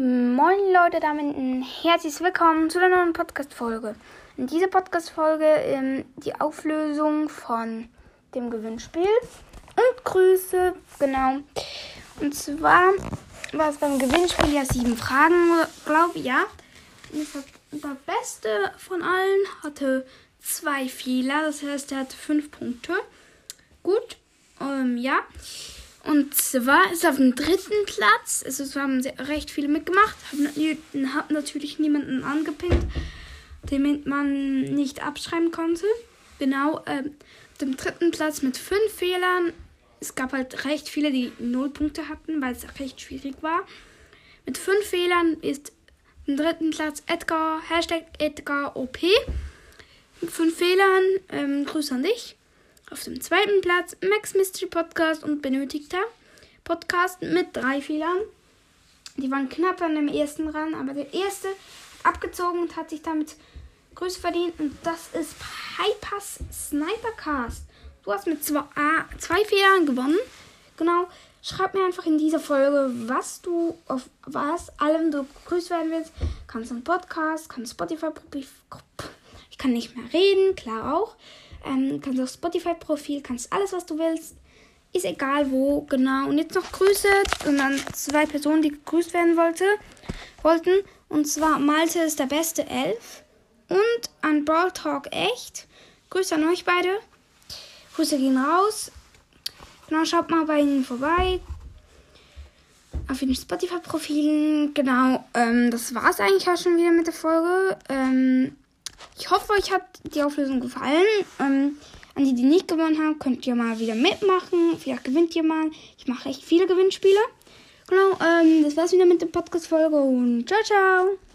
Moin Leute, damit ein herzliches Willkommen zu der neuen Podcast-Folge. In dieser Podcast-Folge ähm, die Auflösung von dem Gewinnspiel und Grüße, genau. Und zwar war es beim Gewinnspiel ja sieben Fragen, glaube ich, ja. Und der Beste von allen hatte zwei Fehler, das heißt, er hatte fünf Punkte. Gut, ähm, ja. Und zwar ist auf dem dritten Platz, also es haben recht viele mitgemacht, haben hat natürlich niemanden angepinnt, den man nicht abschreiben konnte. Genau, auf dem dritten Platz mit fünf Fehlern. Es gab halt recht viele, die null Punkte hatten, weil es recht schwierig war. Mit fünf Fehlern ist im dritten Platz Edgar, Hashtag Edgar OP. Mit fünf Fehlern, ähm, Grüße an dich. Auf dem zweiten Platz Max Mystery Podcast und benötigter Podcast mit drei Fehlern. Die waren knapp an dem ersten ran, aber der erste abgezogen und hat sich damit Grüße verdient. Und das ist Hypers Snipercast. Du hast mit zwei, äh, zwei Fehlern gewonnen. Genau. Schreib mir einfach in dieser Folge, was du auf was allem du gegrüßt werden willst. Kannst ein Podcast, kannst Spotify. Ich kann nicht mehr reden, klar auch. Ähm, kannst auf Spotify-Profil, kannst alles, was du willst. Ist egal wo, genau. Und jetzt noch Grüße und dann zwei Personen, die gegrüßt werden wollte, wollten. Und zwar Malte ist der beste Elf. Und an Brawl Talk echt. Grüße an euch beide. Grüße gehen raus. Genau, schaut mal bei ihnen vorbei. Auf ihren Spotify-Profilen. Genau, ähm, das war es eigentlich auch schon wieder mit der Folge. Ähm, ich hoffe, euch hat die Auflösung gefallen. Ähm, an die, die nicht gewonnen haben, könnt ihr mal wieder mitmachen. Vielleicht gewinnt ihr mal. Ich mache echt viele Gewinnspiele. Genau, ähm, das war's wieder mit der Podcast-Folge und ciao, ciao.